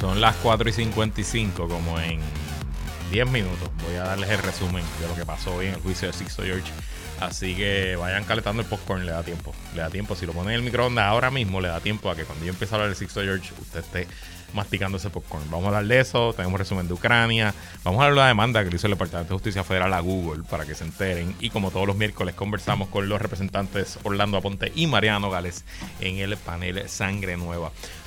Son las 4 y 55, como en 10 minutos. Voy a darles el resumen de lo que pasó hoy en el juicio de Sixto George. Así que vayan calentando el popcorn, le da tiempo. Le da tiempo. Si lo ponen en el microondas ahora mismo, le da tiempo a que cuando yo empiece a hablar de Sixto George, usted esté masticando ese popcorn. Vamos a hablar de eso, tenemos resumen de Ucrania, vamos a hablar de la demanda que le hizo el Departamento de Justicia Federal a Google para que se enteren. Y como todos los miércoles conversamos con los representantes Orlando Aponte y Mariano Gales en el panel Sangre Nueva.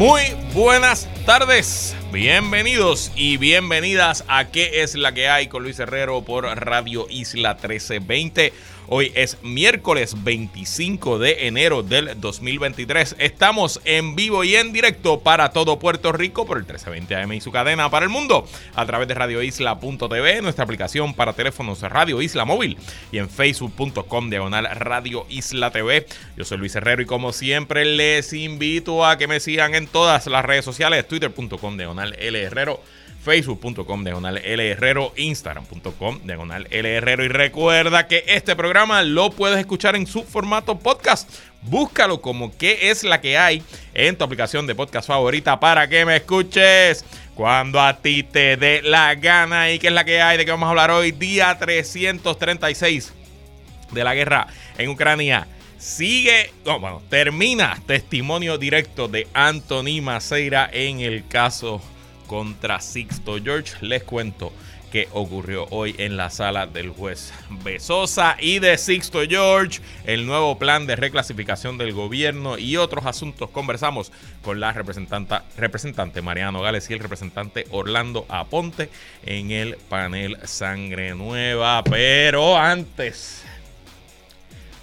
Muy buenas tardes, bienvenidos y bienvenidas a ¿Qué es la que hay? con Luis Herrero por Radio Isla 1320. Hoy es miércoles 25 de enero del 2023. Estamos en vivo y en directo para todo Puerto Rico por el 1320 AM y su cadena para el mundo a través de radioisla.tv, nuestra aplicación para teléfonos Radio Isla Móvil y en facebook.com diagonal Radio Isla TV. Yo soy Luis Herrero y como siempre les invito a que me sigan en todas las redes sociales, twitter.com diagonal Herrero facebook.com diagonal L Herrero, instagram.com diagonal L Herrero y recuerda que este programa lo puedes escuchar en su formato podcast. Búscalo como qué es la que hay en tu aplicación de podcast favorita para que me escuches cuando a ti te dé la gana y qué es la que hay de que vamos a hablar hoy, día 336 de la guerra en Ucrania. Sigue, bueno, termina testimonio directo de Anthony Maceira en el caso contra Sixto George. Les cuento qué ocurrió hoy en la sala del juez Besosa y de Sixto George, el nuevo plan de reclasificación del gobierno y otros asuntos. Conversamos con la representante, representante Mariano Gales y el representante Orlando Aponte en el panel Sangre Nueva. Pero antes,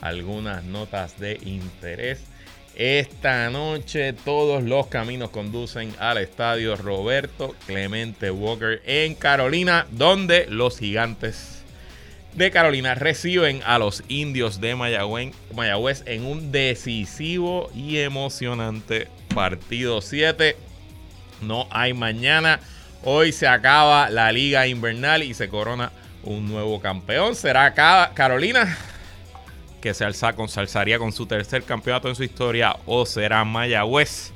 algunas notas de interés. Esta noche todos los caminos conducen al estadio Roberto Clemente Walker en Carolina, donde los gigantes de Carolina reciben a los indios de Mayagüez en un decisivo y emocionante partido 7. No hay mañana. Hoy se acaba la liga invernal y se corona un nuevo campeón. ¿Será Carolina? Que se alza, alzaría con su tercer campeonato en su historia, o será Mayagüez,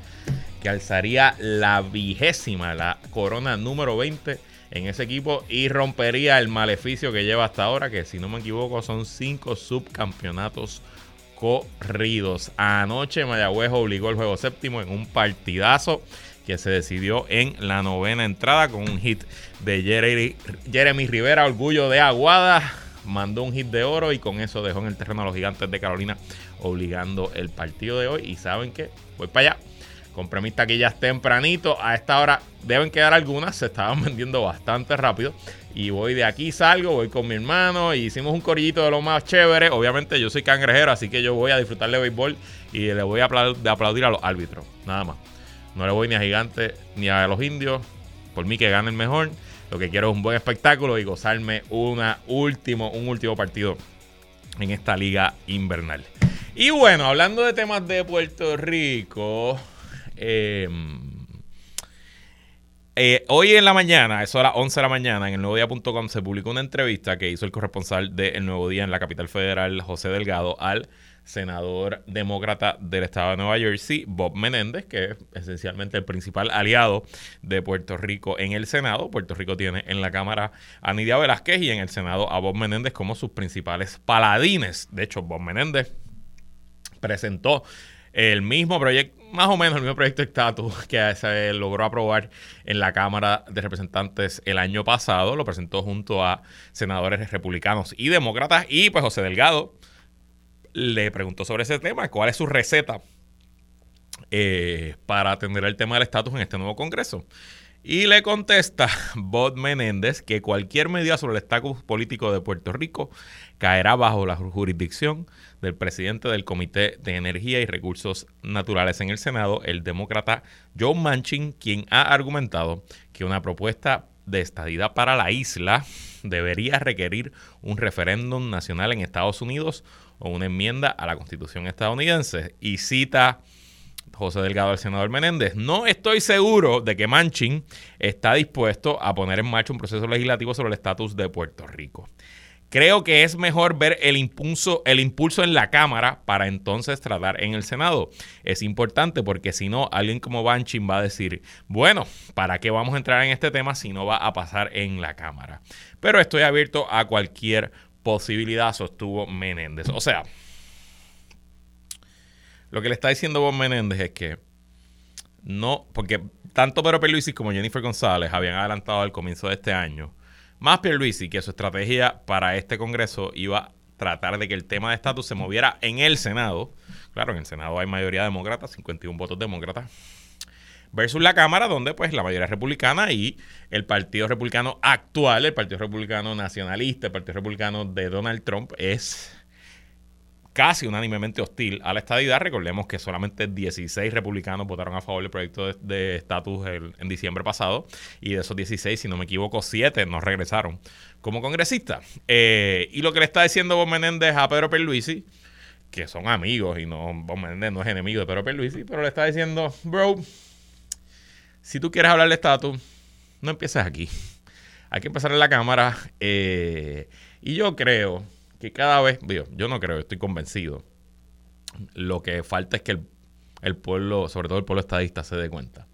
que alzaría la vigésima, la corona número 20 en ese equipo y rompería el maleficio que lleva hasta ahora, que si no me equivoco son cinco subcampeonatos corridos. Anoche Mayagüez obligó el juego séptimo en un partidazo que se decidió en la novena entrada con un hit de Jeremy, Jeremy Rivera, orgullo de Aguada mandó un hit de oro y con eso dejó en el terreno a los gigantes de Carolina, obligando el partido de hoy. Y saben que voy para allá. Compré mis taquillas tempranito. A esta hora deben quedar algunas. Se estaban vendiendo bastante rápido. Y voy de aquí, salgo, voy con mi hermano. Y hicimos un corillito de lo más chévere. Obviamente yo soy cangrejero, así que yo voy a disfrutar de béisbol. Y le voy a aplaudir a los árbitros. Nada más. No le voy ni a gigantes ni a los indios. Por mí que gane el mejor. Lo que quiero es un buen espectáculo y gozarme una último, un último partido en esta liga invernal. Y bueno, hablando de temas de Puerto Rico, em, eh, hoy en la mañana, eso a las 11 de la mañana, en el nuevo día.com se publicó una entrevista que hizo el corresponsal de El Nuevo Día en la capital federal, José Delgado, al senador demócrata del estado de Nueva Jersey, Bob Menéndez, que es esencialmente el principal aliado de Puerto Rico en el Senado. Puerto Rico tiene en la Cámara a Nidia Velázquez y en el Senado a Bob Menéndez como sus principales paladines. De hecho, Bob Menéndez presentó el mismo proyecto, más o menos el mismo proyecto de estatus que se logró aprobar en la Cámara de Representantes el año pasado. Lo presentó junto a senadores republicanos y demócratas. Y pues José Delgado le preguntó sobre ese tema, cuál es su receta eh, para atender el tema del estatus en este nuevo Congreso. Y le contesta Bob Menéndez que cualquier medida sobre el estatus político de Puerto Rico caerá bajo la jurisdicción del presidente del Comité de Energía y Recursos Naturales en el Senado, el demócrata Joe Manchin, quien ha argumentado que una propuesta de estadidad para la isla debería requerir un referéndum nacional en Estados Unidos o una enmienda a la Constitución estadounidense. Y cita José Delgado del senador Menéndez, no estoy seguro de que Manchin está dispuesto a poner en marcha un proceso legislativo sobre el estatus de Puerto Rico. Creo que es mejor ver el impulso, el impulso en la Cámara para entonces tratar en el Senado. Es importante porque si no, alguien como Manchin va a decir, bueno, ¿para qué vamos a entrar en este tema si no va a pasar en la Cámara? Pero estoy abierto a cualquier posibilidad, sostuvo Menéndez. O sea, lo que le está diciendo Bob Menéndez es que no, porque tanto Pedro Pierluisi como Jennifer González habían adelantado al comienzo de este año, más Pierluisi que su estrategia para este Congreso iba a tratar de que el tema de estatus se moviera en el Senado. Claro, en el Senado hay mayoría demócrata, 51 votos demócratas versus la Cámara, donde pues la mayoría republicana y el Partido Republicano actual, el Partido Republicano Nacionalista, el Partido Republicano de Donald Trump, es casi unánimemente hostil a la estadidad. Recordemos que solamente 16 republicanos votaron a favor del proyecto de estatus en diciembre pasado y de esos 16, si no me equivoco, 7 no regresaron como congresistas. Eh, y lo que le está diciendo Bob Menéndez a Pedro Perluisi, que son amigos y no Bob Menéndez no es enemigo de Pedro Perluisi, pero le está diciendo, bro, si tú quieres hablar de estatus, no empieces aquí. Hay que empezar en la Cámara. Eh, y yo creo que cada vez, digo, yo no creo, estoy convencido. Lo que falta es que el, pueblo, sobre todo el pueblo estadista, se dé cuenta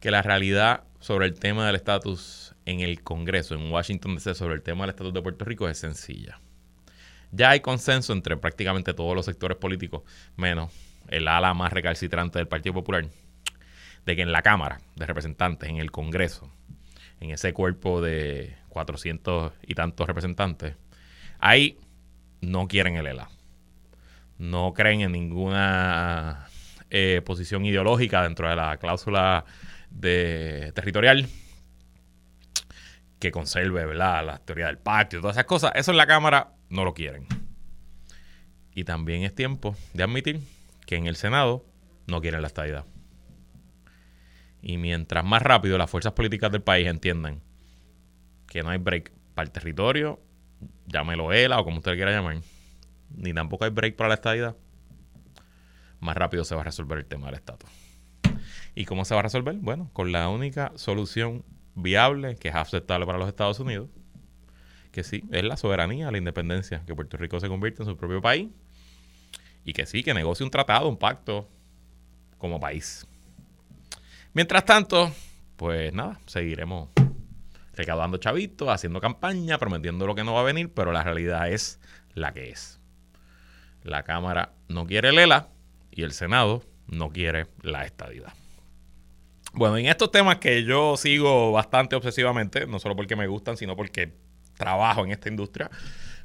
que la realidad sobre el tema del estatus en el Congreso, en Washington DC, sobre el tema del estatus de Puerto Rico es sencilla. Ya hay consenso entre prácticamente todos los sectores políticos, menos el ala más recalcitrante del Partido Popular, de que en la Cámara de Representantes, en el Congreso, en ese cuerpo de 400 y tantos representantes, ahí no quieren el ELA. No creen en ninguna eh, posición ideológica dentro de la cláusula de territorial que conserve ¿verdad? la teoría del pacto y todas esas cosas. Eso en la Cámara no lo quieren. Y también es tiempo de admitir que en el Senado no quieren la estadidad. Y mientras más rápido las fuerzas políticas del país entiendan que no hay break para el territorio, llámelo ELA o como usted quiera llamar, ni tampoco hay break para la estadidad, más rápido se va a resolver el tema del estatus. ¿Y cómo se va a resolver? Bueno, con la única solución viable que es aceptable para los Estados Unidos, que sí, es la soberanía, la independencia, que Puerto Rico se convierta en su propio país y que sí, que negocie un tratado, un pacto como país. Mientras tanto, pues nada, seguiremos recaudando chavitos, haciendo campaña, prometiendo lo que no va a venir, pero la realidad es la que es. La Cámara no quiere Lela y el Senado no quiere la estadidad. Bueno, en estos temas que yo sigo bastante obsesivamente, no solo porque me gustan, sino porque trabajo en esta industria,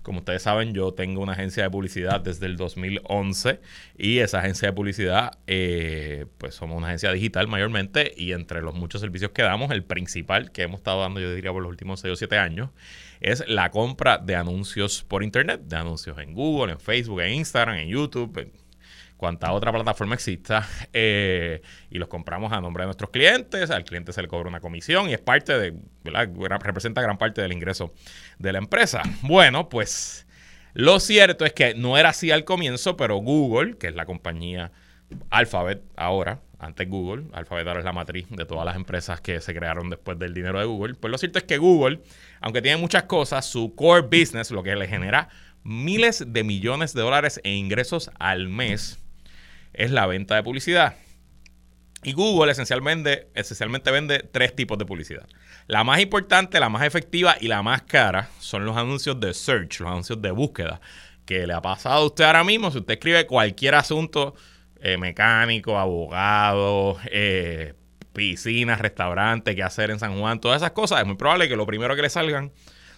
como ustedes saben, yo tengo una agencia de publicidad desde el 2011 y esa agencia de publicidad, eh, pues somos una agencia digital mayormente y entre los muchos servicios que damos, el principal que hemos estado dando, yo diría, por los últimos 6 o 7 años, es la compra de anuncios por Internet, de anuncios en Google, en Facebook, en Instagram, en YouTube, cuanta otra plataforma exista, eh, y los compramos a nombre de nuestros clientes, al cliente se le cobra una comisión y es parte de, ¿verdad? representa gran parte del ingreso de la empresa. Bueno, pues lo cierto es que no era así al comienzo, pero Google, que es la compañía Alphabet ahora, antes Google, Alphabet ahora es la matriz de todas las empresas que se crearon después del dinero de Google, pues lo cierto es que Google, aunque tiene muchas cosas, su core business, lo que le genera miles de millones de dólares en ingresos al mes, es la venta de publicidad. Y Google esencialmente, esencialmente vende tres tipos de publicidad. La más importante, la más efectiva y la más cara son los anuncios de search, los anuncios de búsqueda. Que le ha pasado a usted ahora mismo si usted escribe cualquier asunto eh, mecánico, abogado, eh, piscinas, restaurante, qué hacer en San Juan, todas esas cosas, es muy probable que lo primero que le salgan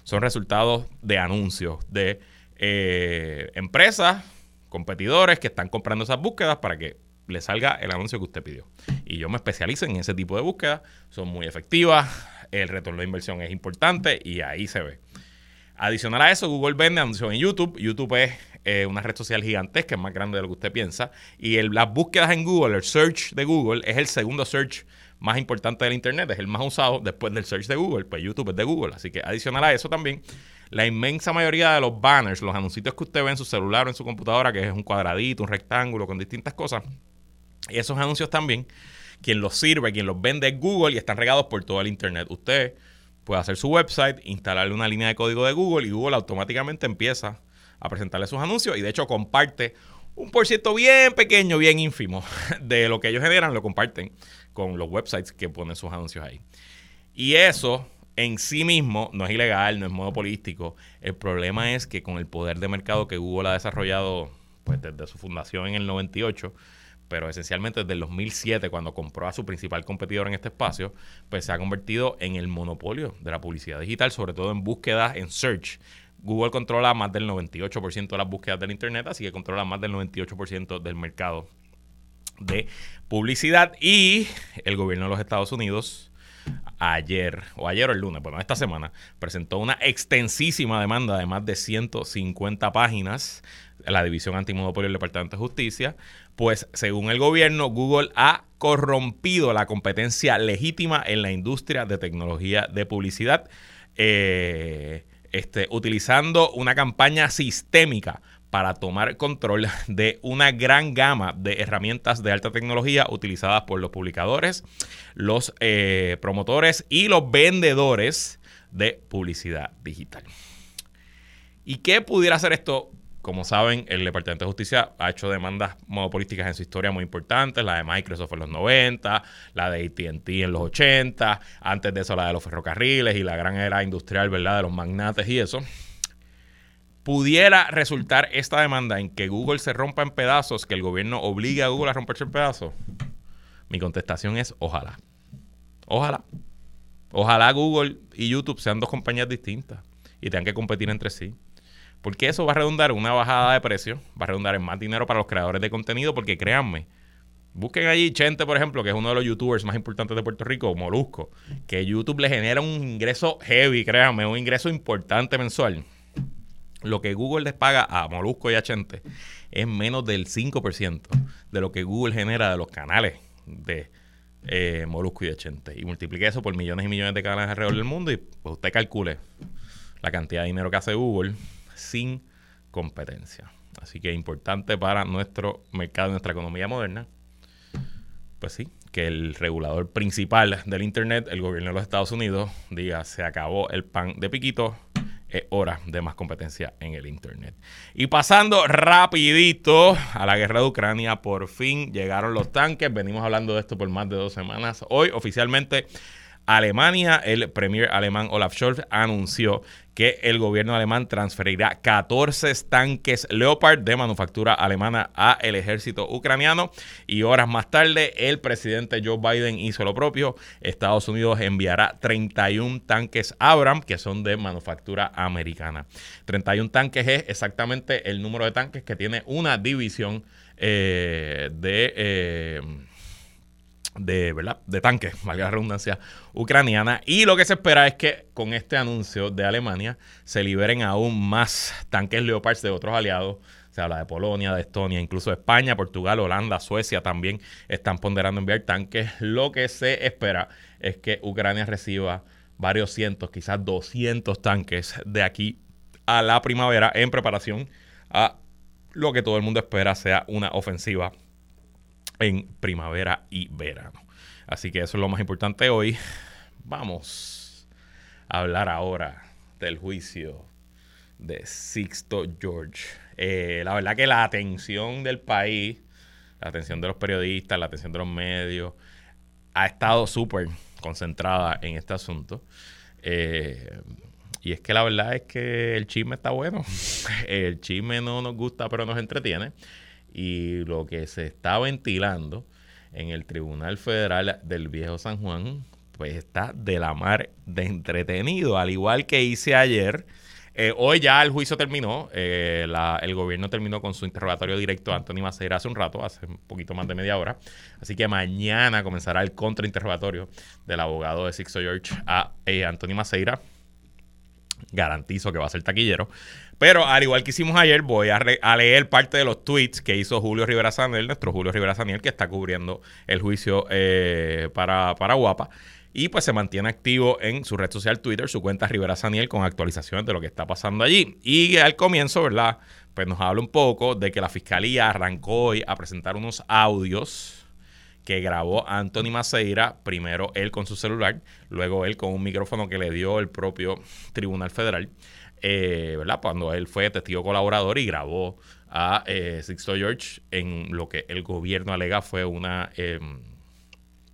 son resultados de anuncios de eh, empresas competidores que están comprando esas búsquedas para que le salga el anuncio que usted pidió. Y yo me especializo en ese tipo de búsquedas, son muy efectivas, el retorno de inversión es importante y ahí se ve. Adicional a eso, Google vende anuncios en YouTube. YouTube es eh, una red social gigantesca, es más grande de lo que usted piensa. Y las búsquedas en Google, el search de Google, es el segundo search más importante del Internet, es el más usado después del search de Google. Pues YouTube es de Google. Así que adicional a eso también, la inmensa mayoría de los banners, los anuncios que usted ve en su celular o en su computadora, que es un cuadradito, un rectángulo con distintas cosas, esos anuncios también, quien los sirve, quien los vende es Google y están regados por todo el Internet. Usted puede hacer su website, instalarle una línea de código de Google y Google automáticamente empieza a presentarle sus anuncios y de hecho comparte un por ciento bien pequeño, bien ínfimo de lo que ellos generan, lo comparten con los websites que ponen sus anuncios ahí. Y eso en sí mismo no es ilegal, no es monopolístico. El problema es que con el poder de mercado que Google ha desarrollado pues, desde su fundación en el 98, pero esencialmente desde el 2007, cuando compró a su principal competidor en este espacio, pues se ha convertido en el monopolio de la publicidad digital, sobre todo en búsquedas, en search. Google controla más del 98% de las búsquedas del Internet, así que controla más del 98% del mercado de publicidad. Y el gobierno de los Estados Unidos ayer, o ayer o el lunes, bueno, esta semana, presentó una extensísima demanda de más de 150 páginas la División Antimonopolio del Departamento de Justicia, pues según el gobierno, Google ha corrompido la competencia legítima en la industria de tecnología de publicidad, eh, este, utilizando una campaña sistémica para tomar control de una gran gama de herramientas de alta tecnología utilizadas por los publicadores, los eh, promotores y los vendedores de publicidad digital. ¿Y qué pudiera hacer esto como saben, el Departamento de Justicia ha hecho demandas monopolísticas en su historia muy importantes, la de Microsoft en los 90, la de ATT en los 80, antes de eso la de los ferrocarriles y la gran era industrial, ¿verdad? De los magnates y eso. ¿Pudiera resultar esta demanda en que Google se rompa en pedazos, que el gobierno obligue a Google a romperse en pedazos? Mi contestación es ojalá. Ojalá. Ojalá Google y YouTube sean dos compañías distintas y tengan que competir entre sí. Porque eso va a redundar en una bajada de precio, va a redundar en más dinero para los creadores de contenido, porque créanme, busquen allí Chente, por ejemplo, que es uno de los youtubers más importantes de Puerto Rico, Molusco, que YouTube le genera un ingreso heavy, créanme, un ingreso importante mensual. Lo que Google les paga a Molusco y a Chente es menos del 5% de lo que Google genera de los canales de eh, Molusco y de Chente. Y multiplique eso por millones y millones de canales alrededor del mundo y pues usted calcule la cantidad de dinero que hace Google sin competencia. Así que es importante para nuestro mercado, nuestra economía moderna, pues sí, que el regulador principal del Internet, el gobierno de los Estados Unidos, diga, se acabó el pan de piquito, es hora de más competencia en el Internet. Y pasando rapidito a la guerra de Ucrania, por fin llegaron los tanques, venimos hablando de esto por más de dos semanas. Hoy oficialmente Alemania, el premier alemán Olaf Scholz anunció que el gobierno alemán transferirá 14 tanques Leopard de manufactura alemana a el ejército ucraniano y horas más tarde el presidente Joe Biden hizo lo propio. Estados Unidos enviará 31 tanques Abrams que son de manufactura americana. 31 tanques es exactamente el número de tanques que tiene una división eh, de... Eh, de, ¿verdad? de tanques, valga la redundancia, ucraniana. Y lo que se espera es que con este anuncio de Alemania se liberen aún más tanques Leopard de otros aliados. Se habla de Polonia, de Estonia, incluso España, Portugal, Holanda, Suecia también están ponderando enviar tanques. Lo que se espera es que Ucrania reciba varios cientos, quizás 200 tanques de aquí a la primavera en preparación a lo que todo el mundo espera sea una ofensiva en primavera y verano. Así que eso es lo más importante hoy. Vamos a hablar ahora del juicio de Sixto George. Eh, la verdad que la atención del país, la atención de los periodistas, la atención de los medios, ha estado súper concentrada en este asunto. Eh, y es que la verdad es que el chisme está bueno. El chisme no nos gusta, pero nos entretiene y lo que se está ventilando en el Tribunal Federal del Viejo San Juan, pues está de la mar de entretenido, al igual que hice ayer Eh, hoy ya el juicio terminó. Eh, el gobierno terminó con su interrogatorio directo a Anthony Maceira hace un rato, hace un poquito más de media hora. Así que mañana comenzará el contrainterrogatorio del abogado de Sixto George a eh, Anthony Maceira. Garantizo que va a ser taquillero. Pero al igual que hicimos ayer, voy a, leer parte de los tweets que hizo Julio Rivera Sanel, nuestro Julio Rivera Sanel, que está cubriendo el juicio eh, para, para Guapa. Y pues se mantiene activo en su red social Twitter, su cuenta Rivera Saniel, con actualizaciones de lo que está pasando allí. Y al comienzo, ¿verdad? Pues nos habla un poco de que la fiscalía arrancó hoy a presentar unos audios que grabó Anthony Maceira, primero él con su celular, luego él con un micrófono que le dio el propio Tribunal Federal, eh, ¿verdad? Cuando él fue testigo colaborador y grabó a eh, Sixto George en lo que el gobierno alega fue una, em,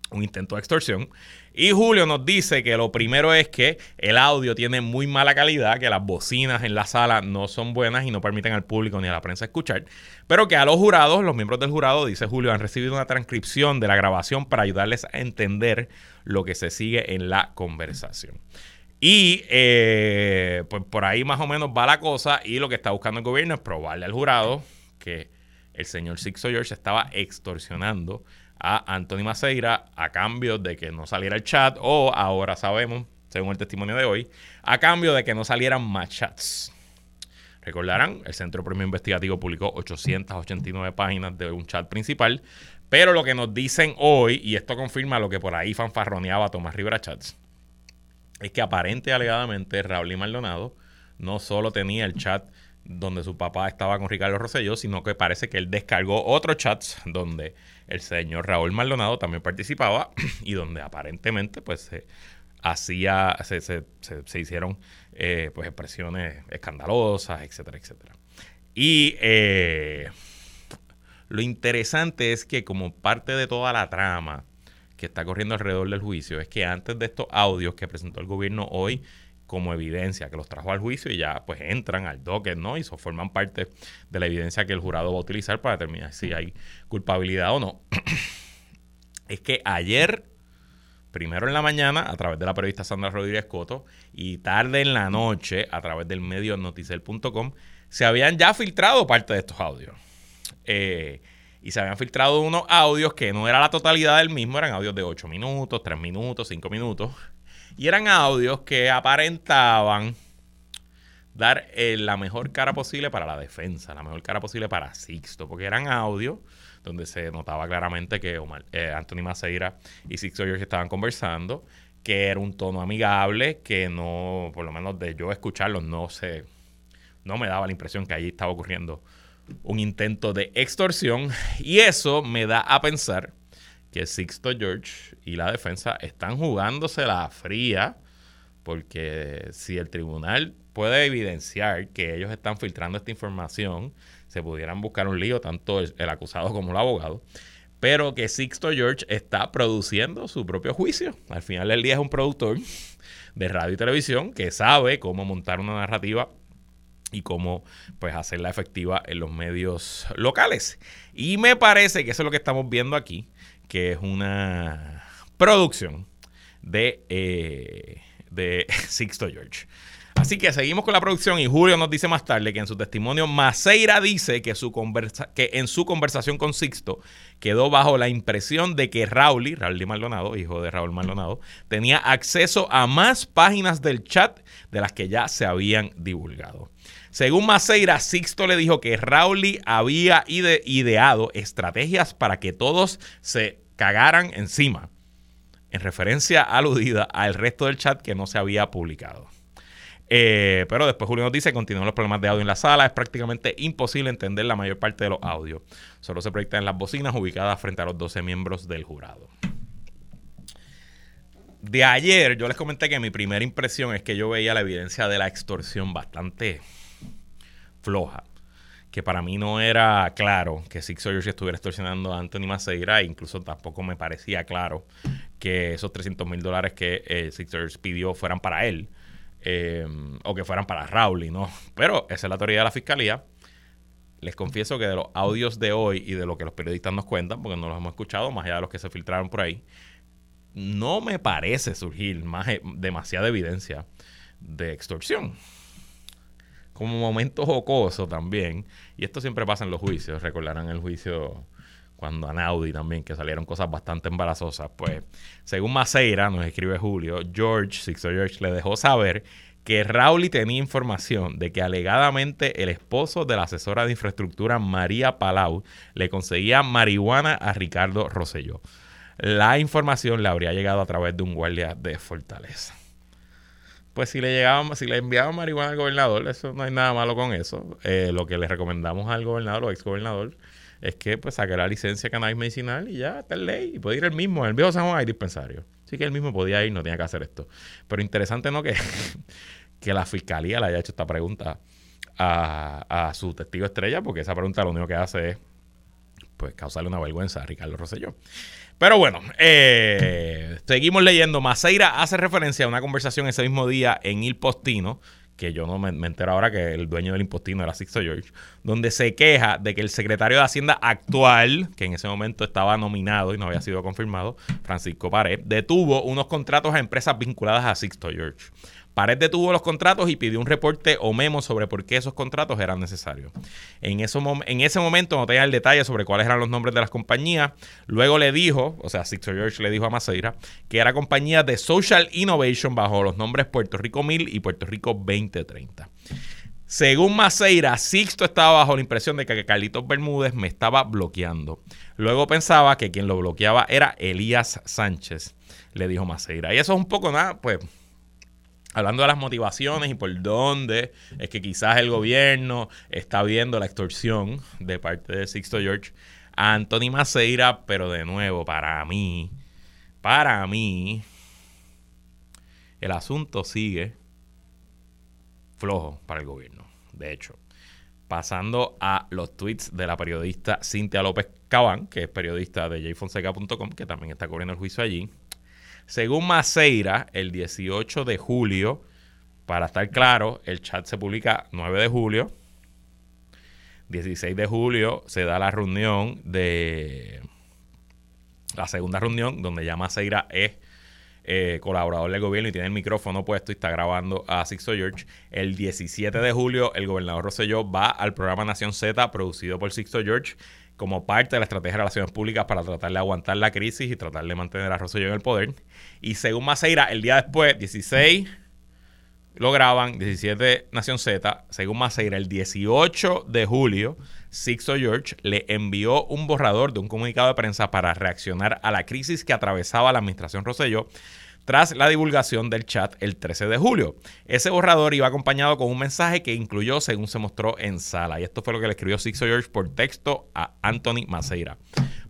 un intento de extorsión. Y Julio nos dice que lo primero es que el audio tiene muy mala calidad, que las bocinas en la sala no son buenas y no permiten al público ni a la prensa escuchar, pero que a los jurados, los miembros del jurado, dice Julio, han recibido una transcripción de la grabación para ayudarles a entender lo que se sigue en la conversación. Y eh, pues por ahí más o menos va la cosa y lo que está buscando el gobierno es probarle al jurado que el señor Sixto George estaba extorsionando a Anthony Maceira a cambio de que no saliera el chat o ahora sabemos, según el testimonio de hoy, a cambio de que no salieran más chats. Recordarán, el Centro Premio Investigativo publicó 889 páginas de un chat principal, pero lo que nos dicen hoy, y esto confirma lo que por ahí fanfarroneaba Tomás Rivera Chats, es que aparente alegadamente Raúl y Maldonado no solo tenía el chat donde su papá estaba con Ricardo Rosselló, sino que parece que él descargó otros chats donde el señor Raúl Maldonado también participaba y donde aparentemente pues se hacía, se, se, se, hicieron eh, pues expresiones escandalosas, etcétera, etcétera. Y eh, lo interesante es que como parte de toda la trama que está corriendo alrededor del juicio, es que antes de estos audios que presentó el gobierno hoy como evidencia, que los trajo al juicio y ya pues entran al docket, ¿no? Y eso forman parte de la evidencia que el jurado va a utilizar para determinar si hay culpabilidad o no. es que ayer, primero en la mañana, a través de la periodista Sandra Rodríguez Coto, y tarde en la noche, a través del medio noticel.com, se habían ya filtrado parte de estos audios. Eh, y se habían filtrado unos audios que no era la totalidad del mismo, eran audios de 8 minutos, 3 minutos, 5 minutos y eran audios que aparentaban dar eh, la mejor cara posible para la defensa, la mejor cara posible para Sixto, porque eran audios donde se notaba claramente que eh, Anthony Maceira y Sixto George estaban conversando, que era un tono amigable, que no, por lo menos de yo escucharlos, no se, no me daba la impresión que allí estaba ocurriendo un intento de extorsión, y eso me da a pensar que Sixto George y la defensa están jugándose la fría, porque si el tribunal puede evidenciar que ellos están filtrando esta información, se pudieran buscar un lío, tanto el, acusado como el abogado, pero que Sixto George está produciendo su propio juicio. Al final del día es un productor de radio y televisión que sabe cómo montar una narrativa y cómo pues hacerla efectiva en los medios locales. Y me parece que eso es lo que estamos viendo aquí que es una producción de, eh, de Sixto George. Así que seguimos con la producción y Julio nos dice más tarde que en su testimonio Maceira dice que, su conversa que en su conversación con Sixto quedó bajo la impresión de que Raúl, Raúl Maldonado, hijo de Raúl Maldonado, tenía acceso a más páginas del chat de las que ya se habían divulgado. Según Maceira, Sixto le dijo que Raúl había ideado estrategias para que todos se cagaran encima, en referencia aludida al resto del chat que no se había publicado. Eh, pero después Julio nos dice, continúan los problemas de audio en la sala, es prácticamente imposible entender la mayor parte de los audios. Solo se proyectan las bocinas ubicadas frente a los 12 miembros del jurado. De ayer yo les comenté que mi primera impresión es que yo veía la evidencia de la extorsión bastante floja que para mí no era claro que Six George estuviera extorsionando a Anthony Maceira, e incluso tampoco me parecía claro que esos 300 mil dólares que eh, Six George pidió fueran para él eh, o que fueran para Rowley, ¿no? Pero esa es la teoría de la fiscalía. Les confieso que de los audios de hoy y de lo que los periodistas nos cuentan, porque no los hemos escuchado, más allá de los que se filtraron por ahí, no me parece surgir más, demasiada evidencia de extorsión. como momento jocoso también, y esto siempre pasa en los juicios, recordarán el juicio cuando a Naudi también, que salieron cosas bastante embarazosas, pues según Maceira, nos escribe Julio, George, Sixto George, le dejó saber que Rauli tenía información de que alegadamente el esposo de la asesora de infraestructura María Palau le conseguía marihuana a Ricardo Rosselló. La información le habría llegado a través de un guardia de Fortaleza. Pues si le llegaba, si le enviaban marihuana al gobernador, eso no hay nada malo con eso. Eh, lo que le recomendamos al gobernador o ex gobernador es que pues saque la licencia de cannabis medicinal y ya está en ley. Y puede ir el mismo. En el viejo San Juan hay dispensario. Sí que él mismo podía ir, no tenía que hacer esto. Pero interesante, ¿no? Que, que la fiscalía le haya hecho esta pregunta a, a su testigo estrella, porque esa pregunta lo único que hace es pues causarle una vergüenza a Ricardo Rosselló. Pero bueno, eh, seguimos leyendo. Maceira hace referencia a una conversación ese mismo día en Il Postino, que yo no me, entero ahora que el dueño del Impostino era Sixto George, donde se queja de que el secretario de Hacienda actual, que en ese momento estaba nominado y no había sido confirmado, Francisco Pared, detuvo unos contratos a empresas vinculadas a Sixto George. Pared detuvo los contratos y pidió un reporte o memo sobre por qué esos contratos eran necesarios. En, ese momento no tenía el detalle sobre cuáles eran los nombres de las compañías. Luego le dijo, o sea, Sixto George le dijo a Maceira, que era compañía de Social Innovation bajo los nombres Puerto Rico 1000 y Puerto Rico 2030. Según Maceira, Sixto estaba bajo la impresión de que Carlitos Bermúdez me estaba bloqueando. Luego pensaba que quien lo bloqueaba era Elías Sánchez, le dijo Maceira. Y eso es un poco nada, pues hablando de las motivaciones y por dónde es que quizás el gobierno está viendo la extorsión de parte de Sixto George a Anthony Maceira, pero de nuevo, para mí, para mí, el asunto sigue flojo para el gobierno. De hecho, pasando a los tweets de la periodista Cintia López Cabán, que es periodista de jfonseca.com, que también está cubriendo el juicio allí. Según Maceira, el 18 de julio, para estar claro, el chat se publica 9 de julio. 16 de julio se da la reunión de la segunda reunión donde ya Maceira es eh, colaborador del gobierno y tiene el micrófono puesto y está grabando a Sixto George. El 17 de julio el gobernador Rosselló va al programa Nación Z producido por Sixto George como parte de la estrategia de relaciones públicas para tratar de aguantar la crisis y tratar de mantener a Rosselló en el poder. Y según Maceira, el día después, 16, lo graban, 17 Nación Z, según Maceira, el 18 de julio, Sixto George le envió un borrador de un comunicado de prensa para reaccionar a la crisis que atravesaba la administración Rosselló tras la divulgación del chat el 13 de julio. Ese borrador iba acompañado con un mensaje que incluyó según se mostró en sala. Y esto fue lo que le escribió Sixto George por texto a Anthony Maceira.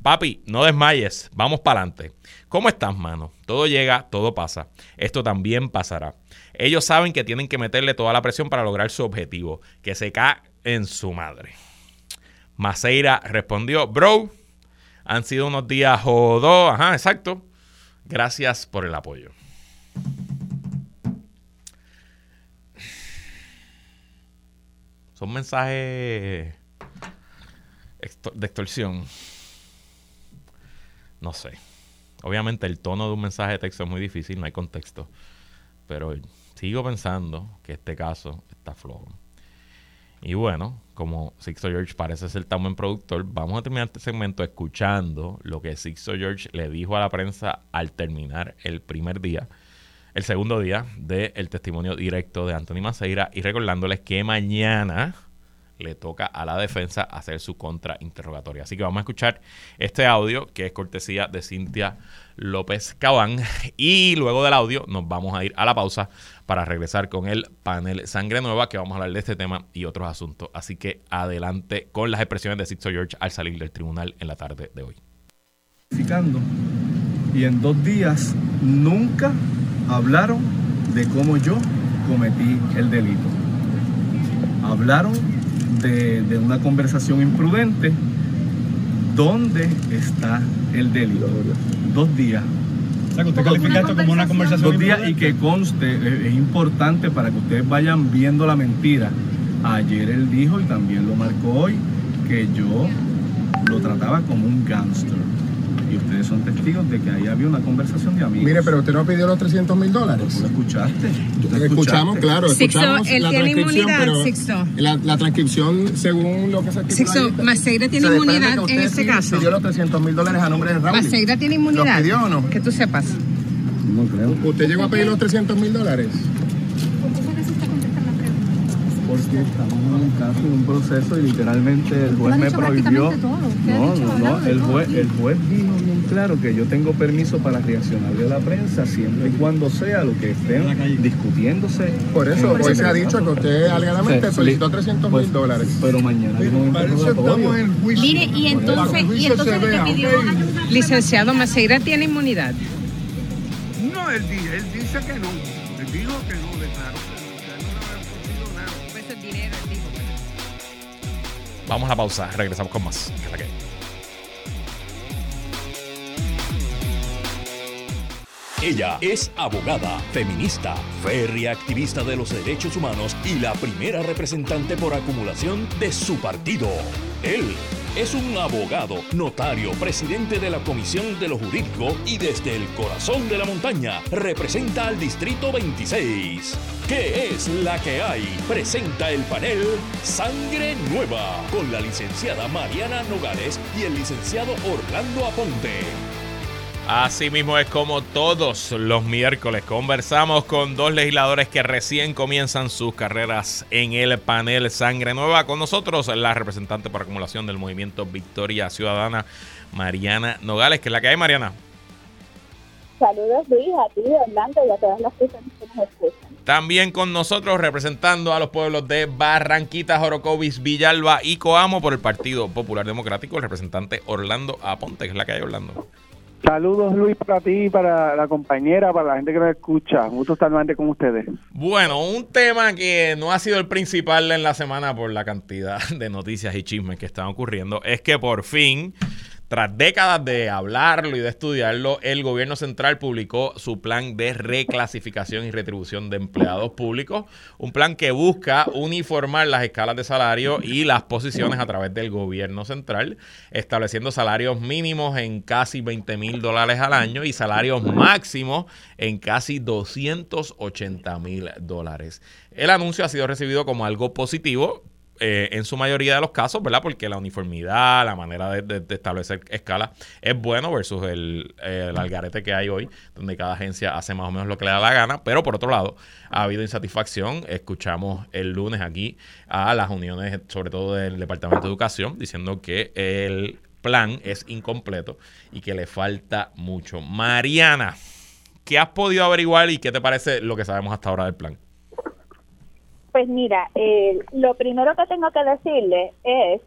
Papi, no desmayes, vamos para adelante. ¿Cómo estás, mano? Todo llega, todo pasa. Esto también pasará. Ellos saben que tienen que meterle toda la presión para lograr su objetivo, que se cae en su madre. Maceira respondió, bro, han sido unos días jodos, ajá, exacto Gracias por el apoyo. Son mensajes de extorsión. No sé. Obviamente el tono de un mensaje de texto es muy difícil, no hay contexto. Pero sigo pensando que este caso está flojo. Y bueno, como Sixto George parece ser tan buen productor, vamos a terminar este segmento escuchando lo que Sixto George le dijo a la prensa al terminar el primer día, el segundo día del testimonio directo de Anthony Maceira y recordándoles que mañana le toca a la defensa hacer su contrainterrogatoria. Así que vamos a escuchar este audio que es cortesía de Cintia López Cabán y luego del audio nos vamos a ir a la pausa para regresar con el panel Sangre Nueva que vamos a hablar de este tema y otros asuntos. Así que adelante con las expresiones de Sixto George al salir del tribunal en la tarde de hoy. Y en dos días nunca hablaron de cómo yo cometí el delito. Hablaron de, una conversación imprudente. ¿Dónde está el delito? Dos días. O sea, que usted califica esto como una conversación. Dos días y que conste, es importante para que ustedes vayan viendo la mentira. Ayer él dijo y también lo marcó hoy que yo lo trataba como un gángster. Y ustedes son testigos de que ahí había una conversación de amigos. Mire, pero usted no pidió los 300 mil dólares. ¿Tú lo escuchaste? ¿Tú lo Escuchamos, claro, Sixto, escuchamos él la tiene inmunidad, pero Sixto. La, la transcripción, según lo que se Sixto, ahí, Maceira tiene se inmunidad en este sí caso. pidió los 300 mil dólares a nombre de Raúl. Maceira tiene inmunidad. ¿Los pidió o no? Que tú sepas. No creo. ¿Usted llegó a pedir los 300 mil dólares? Porque estamos en un caso, en un proceso y literalmente el juez me prohibió. No, no, no. El juez, el juez dijo bien claro que yo tengo permiso para reaccionarle a la prensa siempre y cuando sea lo que estén discutiéndose. Por eso, hoy se ha dicho que usted alegadamente Sí, solicitó li- 300 pues, mil dólares. Pero mañana hay un interrogatorio. Mire, y entonces, y entonces pidió, licenciado Maceira tiene inmunidad. No, él dice que no. Él dijo que no, Vamos a pausa, regresamos con más. La. Ella es abogada, feminista, férrea activista de los derechos humanos y la primera representante por acumulación de su partido. Él es un abogado, notario, presidente de la Comisión de lo Jurídico y desde el corazón de la montaña representa al Distrito 26. ¿Qué es la que hay? Presenta el panel Sangre Nueva con la licenciada Mariana Nogales y el licenciado Orlando Aponte. Así mismo es como todos los miércoles conversamos con dos legisladores que recién comienzan sus carreras en el panel Sangre Nueva. Con nosotros la representante por acumulación del movimiento Victoria Ciudadana, Mariana Nogales, que es la que hay, Mariana. Saludos Luis, a ti, Orlando y a todas las personas que nos escuchan. También con nosotros representando a los pueblos de Barranquitas, Orocovis, Villalba y Coamo por el Partido Popular Democrático, el representante Orlando Aponte, que es la que hay, Orlando. Saludos Luis para ti, para la compañera, para la gente que nos escucha. Un gusto estar nuevamente con ustedes. Bueno, un tema que no ha sido el principal en la semana por la cantidad de noticias y chismes que están ocurriendo es que por fin, tras décadas de hablarlo y de estudiarlo, el gobierno central publicó su plan de reclasificación y retribución de empleados públicos, un plan que busca uniformar las escalas de salario y las posiciones a través del gobierno central, estableciendo salarios mínimos en casi 20 mil dólares al año y salarios máximos en casi 280 mil dólares. El anuncio ha sido recibido como algo positivo, eh, en su mayoría de los casos, ¿verdad? Porque la uniformidad, la manera de, establecer escalas es bueno versus el, el algarete que hay hoy, donde cada agencia hace más o menos lo que le da la gana. Pero por otro lado, ha habido insatisfacción. Escuchamos el lunes aquí a las uniones, sobre todo del Departamento de Educación, diciendo que el plan es incompleto y que le falta mucho. Mariana, ¿qué has podido averiguar y qué te parece lo que sabemos hasta ahora del plan? Pues mira, eh, lo primero que tengo que decirle es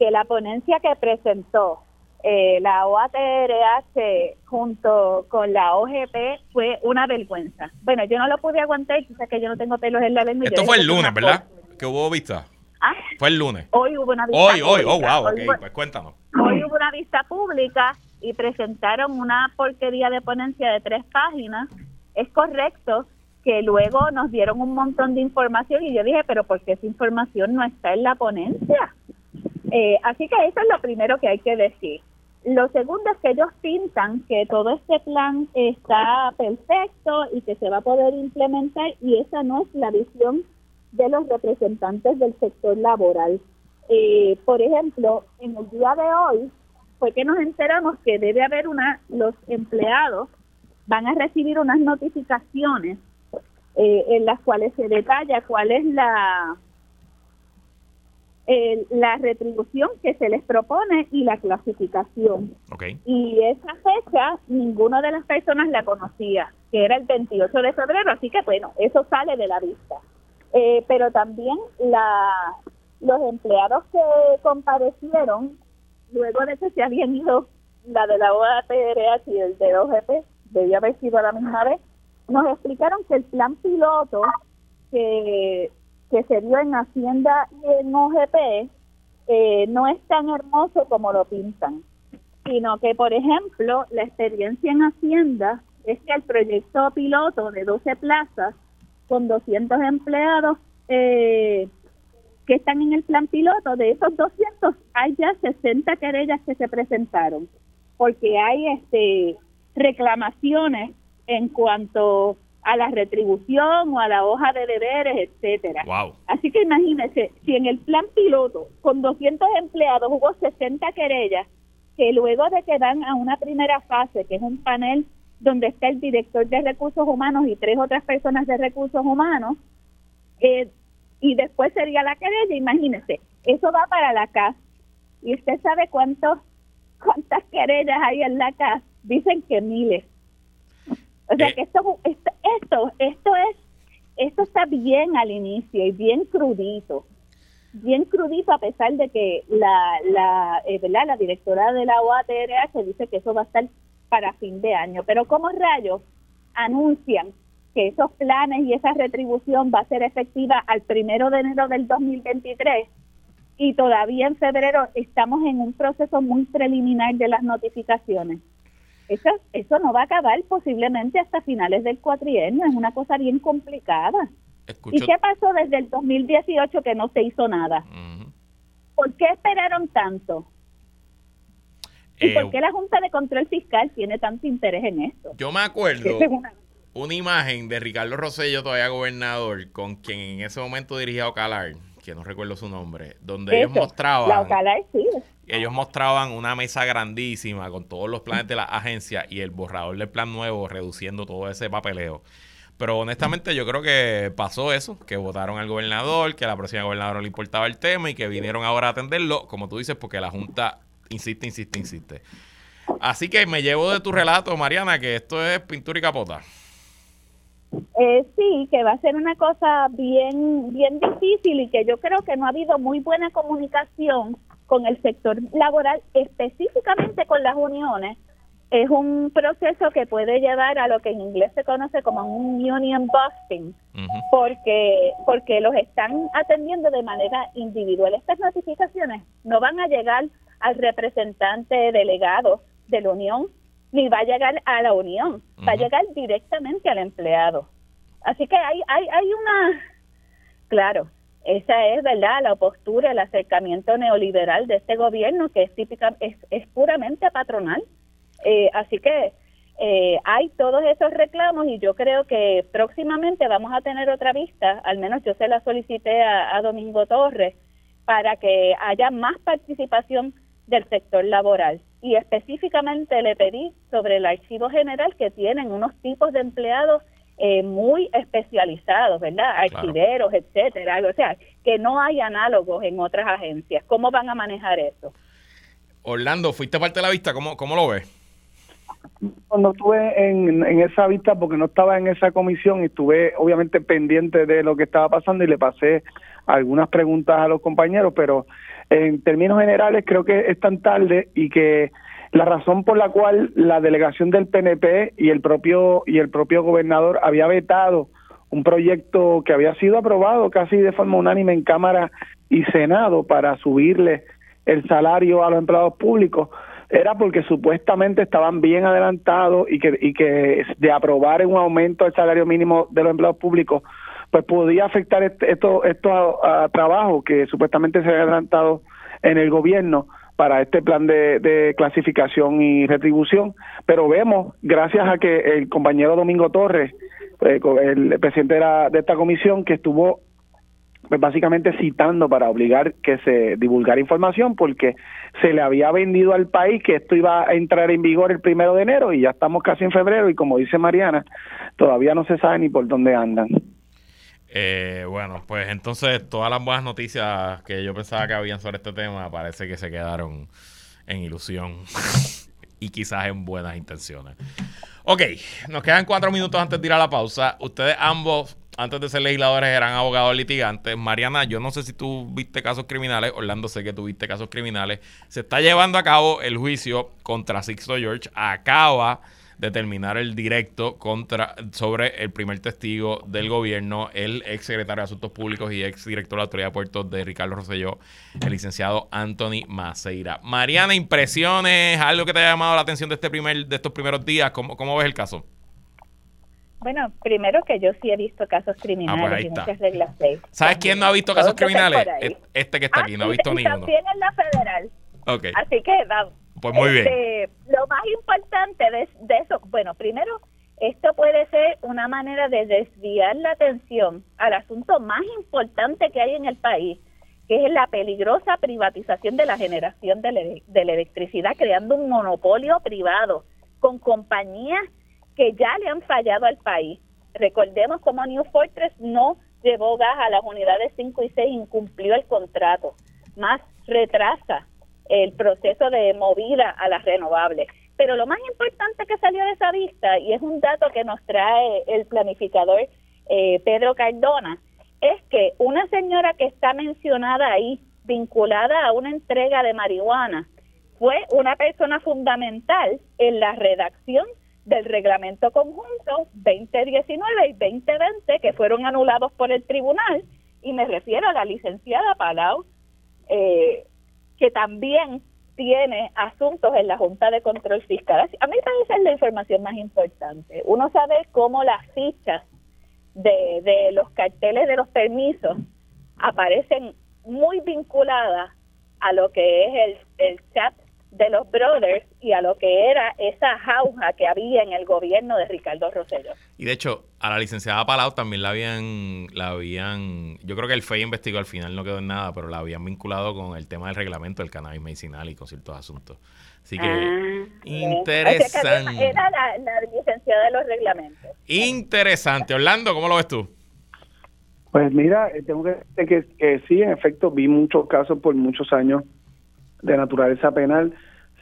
que la ponencia que presentó eh, la OATRH junto con la OGP fue una vergüenza. Bueno, yo no lo pude aguantar, quizás que yo no tengo pelos en la lengua. Esto fue el lunes, ¿verdad? cosa. Que hubo vista. Ah, Fue el lunes. hoy hubo una vista Hoy, hoy, oh, pública. wow, Hoy ok, fue- pues cuéntanos. Hoy hubo una vista pública y presentaron una porquería de ponencia de tres páginas. Es correcto que luego nos dieron un montón de información y yo dije, pero ¿por qué esa información no está en la ponencia? Eh, así que eso es lo primero que hay que decir. Lo segundo es que ellos pintan que todo este plan está perfecto y que se va a poder implementar y esa no es la visión de los representantes del sector laboral. Eh, por ejemplo, en el día de hoy fue que nos enteramos que debe haber una, los empleados van a recibir unas notificaciones eh, en las cuales se detalla cuál es la la retribución que se les propone y la clasificación. Y esa fecha ninguna de las personas la conocía, que era el 28 de febrero, así que bueno, eso sale de la vista. Eh, pero también la, los empleados que comparecieron, luego de que se habían ido la de la OATRH y el de OGP, debía haber sido a la misma vez, nos explicaron que el plan piloto que, que se dio en Hacienda y en OGP eh, no es tan hermoso como lo pintan, sino que, por ejemplo, la experiencia en Hacienda es que el proyecto piloto de 12 plazas con 200 empleados eh, que están en el plan piloto, de esos 200 hay ya 60 querellas que se presentaron. porque hay este reclamaciones en cuanto a la retribución o a la hoja de deberes, etcétera. Wow. Así que imagínense, si en el plan piloto con 200 empleados hubo 60 querellas, que luego de que dan a una primera fase, que es un panel donde está el director de recursos humanos y tres otras personas de recursos humanos, eh, y después sería la querella, imagínense, eso va para la CAS. Y usted sabe cuántos cuántas querellas hay en la CAS, dicen que miles. O sea Eh. que esto, esto, esto, esto es, esto está bien al inicio y bien crudito, bien crudito a pesar de que la, la, eh, ¿verdad? la directora de la OATRH dice que eso va a estar para fin de año. Pero como rayos anuncian que esos planes y esa retribución va a ser efectiva al primero de enero del 2023 y todavía en febrero estamos en un proceso muy preliminar de las notificaciones. Eso, eso no va a acabar posiblemente hasta finales del cuatrienio, es una cosa bien complicada. Escucho. ¿Y qué pasó desde el 2018 que no se hizo nada? ¿Por qué esperaron tanto? ¿Y Eh, por qué la Junta de Control Fiscal tiene tanto interés en esto? Yo me acuerdo es una- una imagen de Ricardo Rosello, todavía gobernador, con quien en ese momento dirigía Ocalar, que no recuerdo su nombre, donde ellos Eso, mostraban La Ocalar, sí. Ellos mostraban una mesa grandísima con todos los planes de la agencia y el borrador del plan nuevo reduciendo todo ese papeleo. Pero honestamente yo creo que pasó eso, que votaron al gobernador, que a la próxima gobernadora le importaba el tema y que vinieron ahora a atenderlo, como tú dices, porque la Junta insiste, insiste, insiste. Así que me llevo de tu relato, Mariana, que esto es pintura y capota. Eh, sí, que va a ser una cosa bien, bien difícil y que yo creo que no ha habido muy buena comunicación con el sector laboral, específicamente con las uniones. Es un proceso que puede llevar a lo que en inglés se conoce como un union busting, porque porque los están atendiendo de manera individual. Estas notificaciones no van a llegar al representante delegado de la unión, ni va a llegar a la unión, va a llegar directamente al empleado. Así que hay hay hay una claro, esa es verdad la postura, el acercamiento neoliberal de este gobierno que es típica es, es puramente patronal. Eh, así que eh, hay todos esos reclamos y yo creo que próximamente vamos a tener otra vista, al menos yo se la solicité a, a Domingo Torres, para que haya más participación del sector laboral. Y específicamente le pedí sobre el archivo general que tienen unos tipos de empleados eh, muy especializados, ¿verdad? Archiveros, etcétera. O sea, que no hay análogos en otras agencias. ¿Cómo van a manejar eso? Orlando, fuiste parte de la vista, ¿cómo, cómo lo ves? cuando estuve en, en esa vista, porque no estaba en esa comisión y estuve obviamente pendiente de lo que estaba pasando y le pasé algunas preguntas a los compañeros, pero en términos generales creo que es tan tarde y que la razón por la cual la delegación del PNP y el propio y el propio gobernador había vetado un proyecto que había sido aprobado casi de forma unánime en Cámara y Senado para subirle el salario a los empleados públicos era porque supuestamente estaban bien adelantados y que, y que de aprobar un aumento del salario mínimo de los empleados públicos, pues podía afectar este- esto, esto a, a trabajo que supuestamente se había adelantado en el gobierno para este plan de, de clasificación y retribución. Pero vemos, gracias a que el compañero Domingo Torres, eh, el presidente de, la- de esta comisión, que estuvo pues básicamente citando para obligar que se divulgara información porque se le había vendido al país que esto iba a entrar en vigor el primero de enero y ya estamos casi en febrero y como dice Mariana, todavía no se sabe ni por dónde andan. Eh, bueno, pues entonces todas las buenas noticias que yo pensaba que habían sobre este tema parece que se quedaron en ilusión y quizás en buenas intenciones. Ok, nos quedan cuatro minutos antes de ir a la pausa. Ustedes ambos, antes de ser legisladores, eran abogados litigantes. Mariana, yo no sé si tú viste casos criminales. Orlando, sé que tuviste casos criminales. Se está llevando a cabo el juicio contra Sixto George. Acaba de terminar el directo contra sobre el primer testigo del gobierno, el ex secretario de Asuntos Públicos y ex director de la Autoridad de Puertos de Ricardo Rosselló, el licenciado Anthony Maceira. Mariana, impresiones, algo que te haya llamado la atención de este primer, de estos primeros días, ¿cómo, cómo ves el caso? Bueno, primero que yo sí he visto casos criminales Ah, pues ahí y está. muchas reglas. ¿Sabes quién no ha visto casos criminales? Este que está Ah, aquí, no ha visto y ni uno. También en la federal. Ok. Así que vamos. Pues muy bien. Este, lo más importante de, eso, bueno, primero, esto puede ser una manera de desviar la atención al asunto más importante que hay en el país, que es la peligrosa privatización de la generación de, la- de la electricidad, creando un monopolio privado con compañías que ya le han fallado al país. Recordemos cómo New Fortress no llevó gas a las unidades 5 y 6, incumplió el contrato, más retrasa el proceso de movida a las renovables. Pero lo más importante que salió de esa vista, y es un dato que nos trae el planificador eh, Pedro Cardona, es que una señora que está mencionada ahí, vinculada a una entrega de marihuana, fue una persona fundamental en la redacción del reglamento conjunto 2019 y 2020 que fueron anulados por el tribunal y me refiero a la licenciada Palau eh, que también tiene asuntos en la Junta de Control Fiscal. A mí me parece la información más importante. Uno sabe cómo las fichas de, de los carteles de los permisos aparecen muy vinculadas a lo que es el, el chat de los brothers y a lo que era esa jauja que había en el gobierno de Ricardo Rosselló. Y de hecho, a la licenciada Palau también la habían, la habían, yo creo que el FEI investigó al final, no quedó en nada, pero la habían vinculado con el tema del reglamento del cannabis medicinal y con ciertos asuntos. Así que, Ah, interesante. Que Era la, la licenciada de los reglamentos. Interesante. Orlando, ¿cómo lo ves tú? Pues mira, eh, tengo que decir que, que sí, en efecto, vi muchos casos por muchos años de naturaleza penal,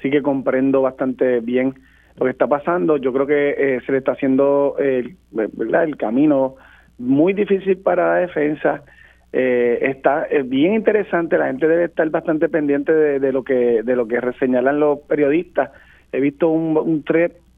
sí que comprendo bastante bien lo que está pasando. Yo creo que eh, se le está haciendo el, ¿verdad? el camino muy difícil para la defensa. Eh, está eh, bien interesante, la gente debe estar bastante pendiente de, lo que de lo que reseñalan los periodistas. He visto un, un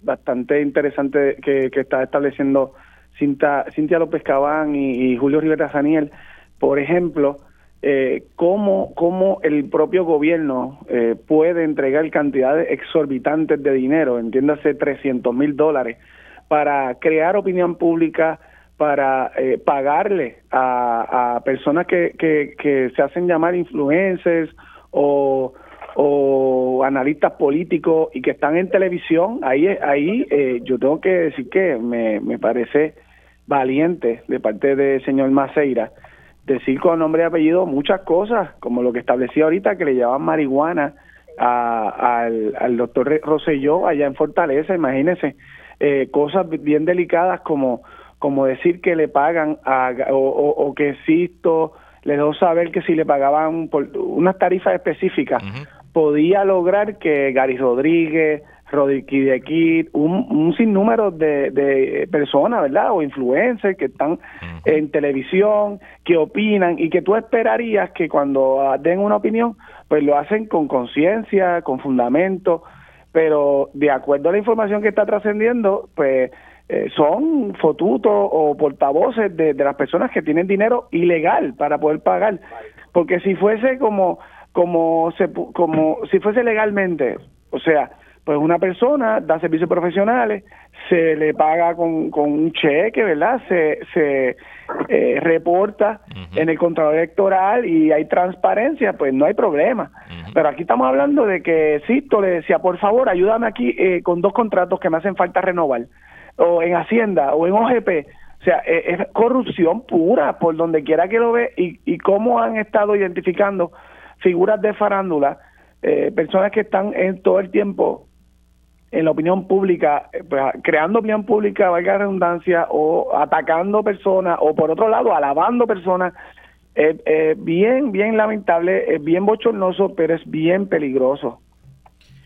bastante interesante que, está estableciendo Cinta, Cintia López Cabán y, Julio Rivera Daniel, por ejemplo, eh, cómo, cómo el propio gobierno eh, puede entregar cantidades exorbitantes de dinero, entiéndase 300 mil dólares, para crear opinión pública, para eh, pagarle a, a personas que, que, que se hacen llamar influencers o, o analistas políticos y que están en televisión, ahí, ahí eh, yo tengo que decir que me, me parece valiente de parte del señor Maceira decir con nombre y apellido muchas cosas, como lo que establecía ahorita, que le llevaban marihuana a- al, al doctor Rosselló allá en Fortaleza, imagínense, eh, cosas bien delicadas como, como decir que le pagan a, o, o- o que Sisto le dejó saber que si le pagaban por unas tarifas específicas, podía lograr que Gary Rodríguez, Rodríguez de Kid, un, un sinnúmero de, de personas, ¿verdad? O influencers que están en televisión, que opinan y que tú esperarías que cuando den una opinión, pues lo hacen con conciencia, con fundamento, pero de acuerdo a la información que está trascendiendo, pues eh, son fotutos o portavoces de, de las personas que tienen dinero ilegal para poder pagar. Porque si fuese como, como, se, como si fuese legalmente, o sea, pues una persona da servicios profesionales, se le paga con, con un cheque, ¿verdad? Se, se eh, reporta en el contrato electoral y hay transparencia, pues no hay problema. Pero aquí estamos hablando de que Sisto le decía, por favor, ayúdame aquí eh, con dos contratos que me hacen falta renovar, o en Hacienda, o en OGP. O sea, eh, es corrupción pura por donde quiera que lo ve y, y cómo han estado identificando figuras de farándula, eh, personas que están en todo el tiempo en la opinión pública, eh, pues, creando opinión pública, valga la redundancia, o atacando personas, o por otro lado, alabando personas, es eh, bien, bien lamentable, es bien bochornoso, pero es bien peligroso.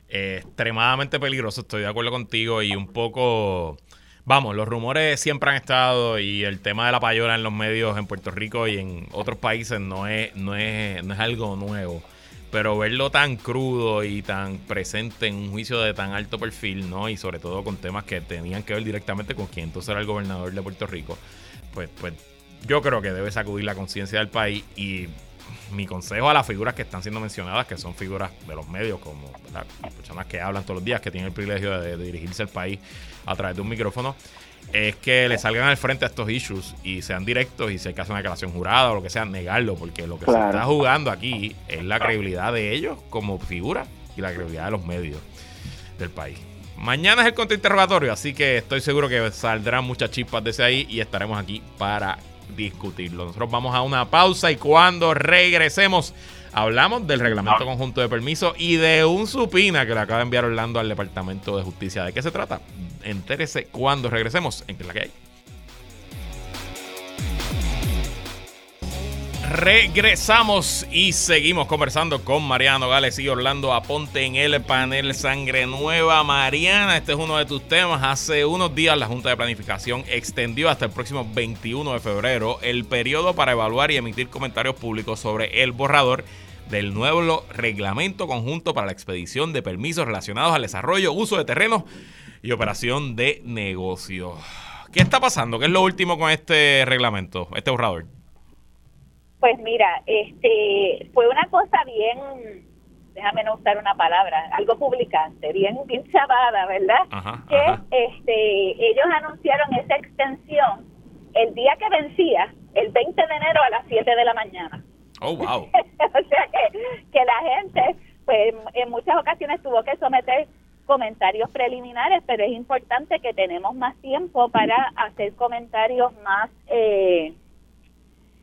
Eh, extremadamente peligroso, estoy de acuerdo contigo y un poco... Vamos, los rumores siempre han estado y el tema de la payola en los medios en Puerto Rico y en otros países no es, no es, no es algo nuevo. Pero verlo tan crudo y tan presente en un juicio de tan alto perfil, ¿no? Y sobre todo con temas que tenían que ver directamente con quien entonces era el gobernador de Puerto Rico, pues, pues yo creo que debe sacudir la conciencia del país y mi consejo a las figuras que están siendo mencionadas, que son figuras de los medios, como ¿verdad? personas que hablan todos los días, que tienen el privilegio de, de dirigirse al país a través de un micrófono, es que le salgan al frente a estos issues y sean directos y si hay que hacer una declaración jurada o lo que sea, negarlo, porque lo que se está jugando aquí es la credibilidad de ellos como figura. y la credibilidad de los medios del país. Mañana es el contrainterrogatorio, así que estoy seguro que saldrán muchas chispas desde ahí y estaremos aquí para discutirlo. Nosotros vamos a una pausa y cuando regresemos hablamos del reglamento conjunto de permiso y de un supina que le acaba de enviar Orlando al Departamento de Justicia. ¿De qué se trata? Entérese cuando regresemos en que la que hay. Regresamos y seguimos conversando con Mariano Gales y Orlando Aponte en el panel Sangre Nueva. Mariana, este es uno de tus temas. Hace unos días la Junta de Planificación extendió hasta el próximo 21 de febrero el periodo para evaluar y emitir comentarios públicos sobre el borrador del nuevo reglamento conjunto para la expedición de permisos relacionados al desarrollo, uso de terrenos y operación de negocios. ¿Qué está pasando? ¿Qué es lo último con este reglamento, este borrador? Pues mira, este fue una cosa bien, déjame no usar una palabra, algo publicante, bien, bien chavada, ¿verdad? que este ellos anunciaron esa extensión el día que vencía, el 20 de enero a las 7 de la mañana. Oh, wow. o sea que, que la gente, pues en muchas ocasiones tuvo que someter comentarios preliminares, pero es importante que tenemos más tiempo para hacer comentarios más eh,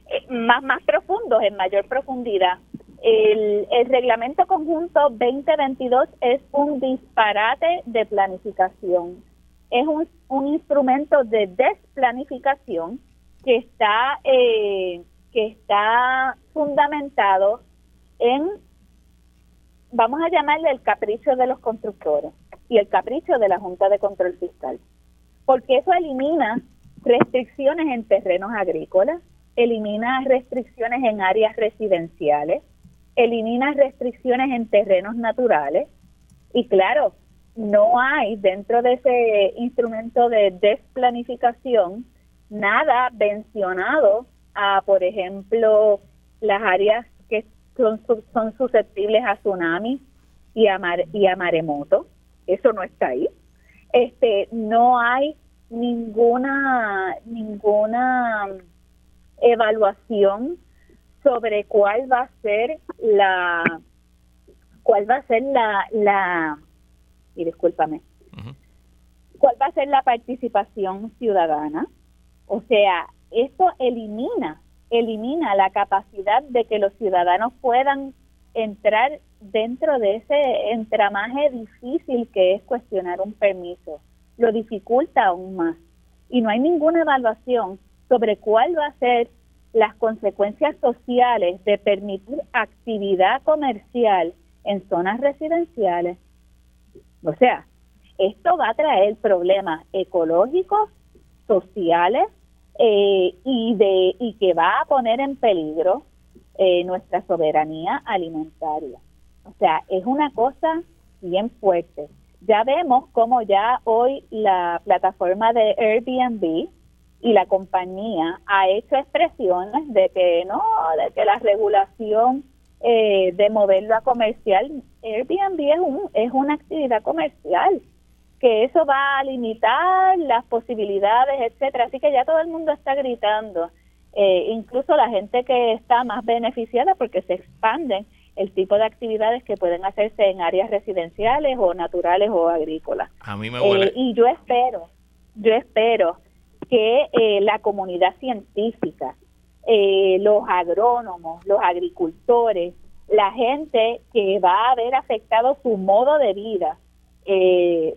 eh, más, más profundos, en mayor profundidad. El, el reglamento conjunto 2022 es un disparate de planificación. Es un, un instrumento de desplanificación que está, eh, que está fundamentado en, vamos a llamarle el capricho de los constructores y el capricho de la Junta de Control Fiscal, porque eso elimina restricciones en terrenos agrícolas, elimina restricciones en áreas residenciales, elimina restricciones en terrenos naturales y claro, no hay dentro de ese instrumento de desplanificación nada mencionado a, por ejemplo, las áreas que son, son susceptibles a tsunami y a, y a maremoto. Eso no está ahí. Este, no hay ninguna ninguna evaluación sobre cuál va a ser la cuál va a ser la la y discúlpame cuál va a ser la participación ciudadana o sea esto elimina elimina la capacidad de que los ciudadanos puedan entrar dentro de ese entramaje difícil que es cuestionar un permiso lo dificulta aún más y no hay ninguna evaluación sobre cuál va a ser las consecuencias sociales de permitir actividad comercial en zonas residenciales. O sea, esto va a traer problemas ecológicos, sociales eh, y de y que va a poner en peligro eh, nuestra soberanía alimentaria. O sea, es una cosa bien fuerte. Ya vemos cómo ya hoy la plataforma de Airbnb y la compañía ha hecho expresiones de que no, de que la regulación eh, de moverlo a comercial, Airbnb es, un, es una actividad comercial, que eso va a limitar las posibilidades, etcétera. Así que ya todo el mundo está gritando, eh, incluso la gente que está más beneficiada porque se expanden el tipo de actividades que pueden hacerse en áreas residenciales o naturales o agrícolas. A mí me huele. Eh, y yo espero, yo espero que eh, la comunidad científica, eh, los agrónomos, los agricultores, la gente que va a haber afectado su modo de vida, eh,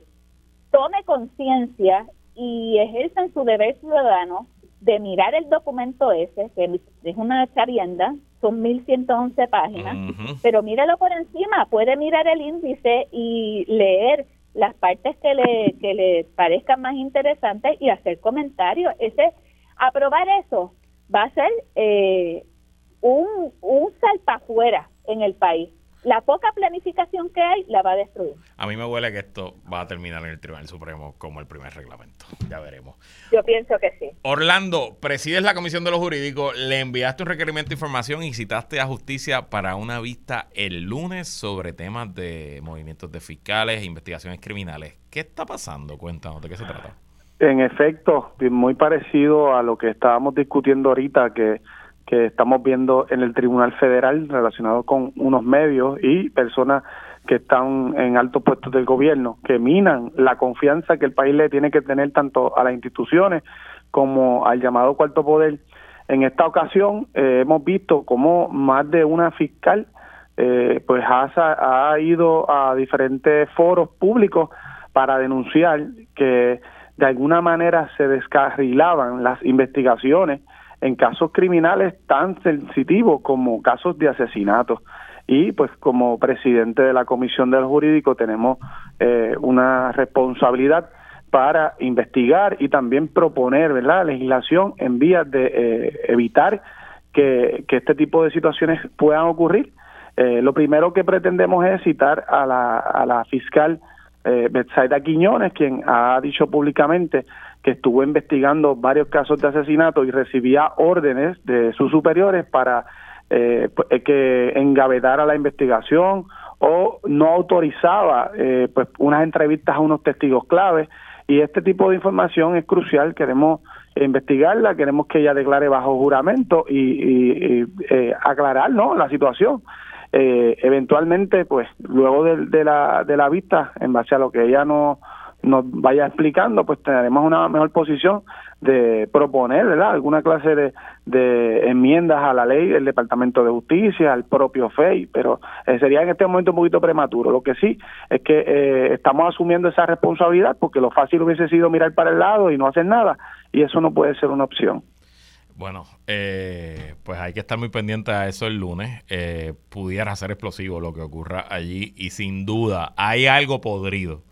tome conciencia y ejerzan su deber ciudadano de mirar el documento ese, que es una chavienda, son 1111 páginas, pero míralo por encima, puede mirar el índice y leer las partes que le, que le parezcan más interesantes y hacer comentarios. Ese, aprobar eso va a ser eh, un, un salpafuera en el país la poca planificación que hay la va a destruir. A mí me huele que esto va a terminar en el Tribunal Supremo como el primer reglamento. Ya veremos. Yo pienso que sí. Orlando, presides la Comisión de los Jurídicos, le enviaste un requerimiento de información y citaste a justicia para una vista el lunes sobre temas de movimientos de fiscales e investigaciones criminales. ¿Qué está pasando? Cuéntanos, ¿de qué se trata? En efecto, muy parecido a lo que estábamos discutiendo ahorita, que que estamos viendo en el Tribunal Federal relacionado con unos medios y personas que están en altos puestos del gobierno, que minan la confianza que el país le tiene que tener tanto a las instituciones como al llamado cuarto poder. En esta ocasión eh, hemos visto cómo más de una fiscal eh, pues ha, ha ido a diferentes foros públicos para denunciar que de alguna manera se descarrilaban las investigaciones en casos criminales tan sensitivos como casos de asesinato. Y pues como presidente de la Comisión del Jurídico tenemos eh, una responsabilidad para investigar y también proponer ¿verdad? legislación en vías de eh, evitar que, este tipo de situaciones puedan ocurrir. Eh, lo primero que pretendemos es citar a la, a la fiscal eh, Betsaida Quiñones, quien ha dicho públicamente que estuvo investigando varios casos de asesinato y recibía órdenes de sus superiores para eh, pues, eh, que engavetara la investigación o no autorizaba eh, pues unas entrevistas a unos testigos clave. Y este tipo de información es crucial. Queremos investigarla queremos que ella declare bajo juramento y, y, eh, aclarar no la situación. Eh, eventualmente, pues luego de, la, de la vista, en base a lo que ella nos, nos vaya explicando, pues tendremos una mejor posición de proponer, ¿verdad?, alguna clase de, enmiendas a la ley del Departamento de Justicia, al propio FEI, pero eh, sería en este momento un poquito prematuro. Lo que sí es que eh, estamos asumiendo esa responsabilidad porque lo fácil hubiese sido mirar para el lado y no hacer nada, y eso no puede ser una opción. Bueno, eh, pues hay que estar muy pendiente a eso el lunes. Eh, pudiera ser explosivo lo que ocurra allí y sin duda hay algo podrido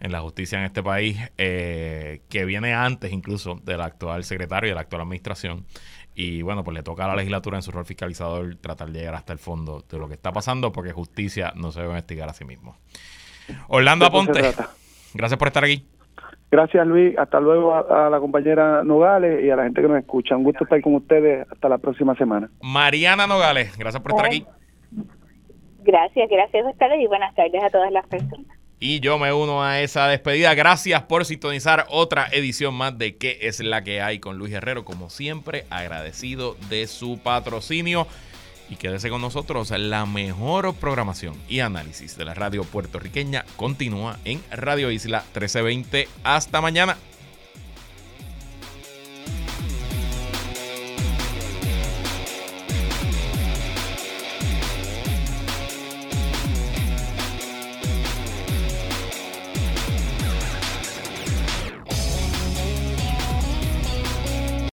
en la justicia en este país eh, que viene antes incluso del actual secretario y de la actual administración. Y bueno, pues le toca a la legislatura en su rol fiscalizador tratar de llegar hasta el fondo de lo que está pasando porque justicia no se debe investigar a sí mismo. Orlando Aponte, gracias por estar aquí. Gracias Luis, hasta luego a, la compañera Nogales y a la gente que nos escucha. Un gusto estar con ustedes hasta la próxima semana. Mariana Nogales, gracias por estar aquí. Gracias, gracias a ustedes y buenas tardes a todas las personas. Y yo me uno a esa despedida. Gracias por sintonizar otra edición más de ¿Qué es la que hay con Luis Herrero? Como siempre, agradecido de su patrocinio y quédese con nosotros. La mejor programación y análisis de la radio puertorriqueña continúa en Radio Isla 1320. Hasta mañana.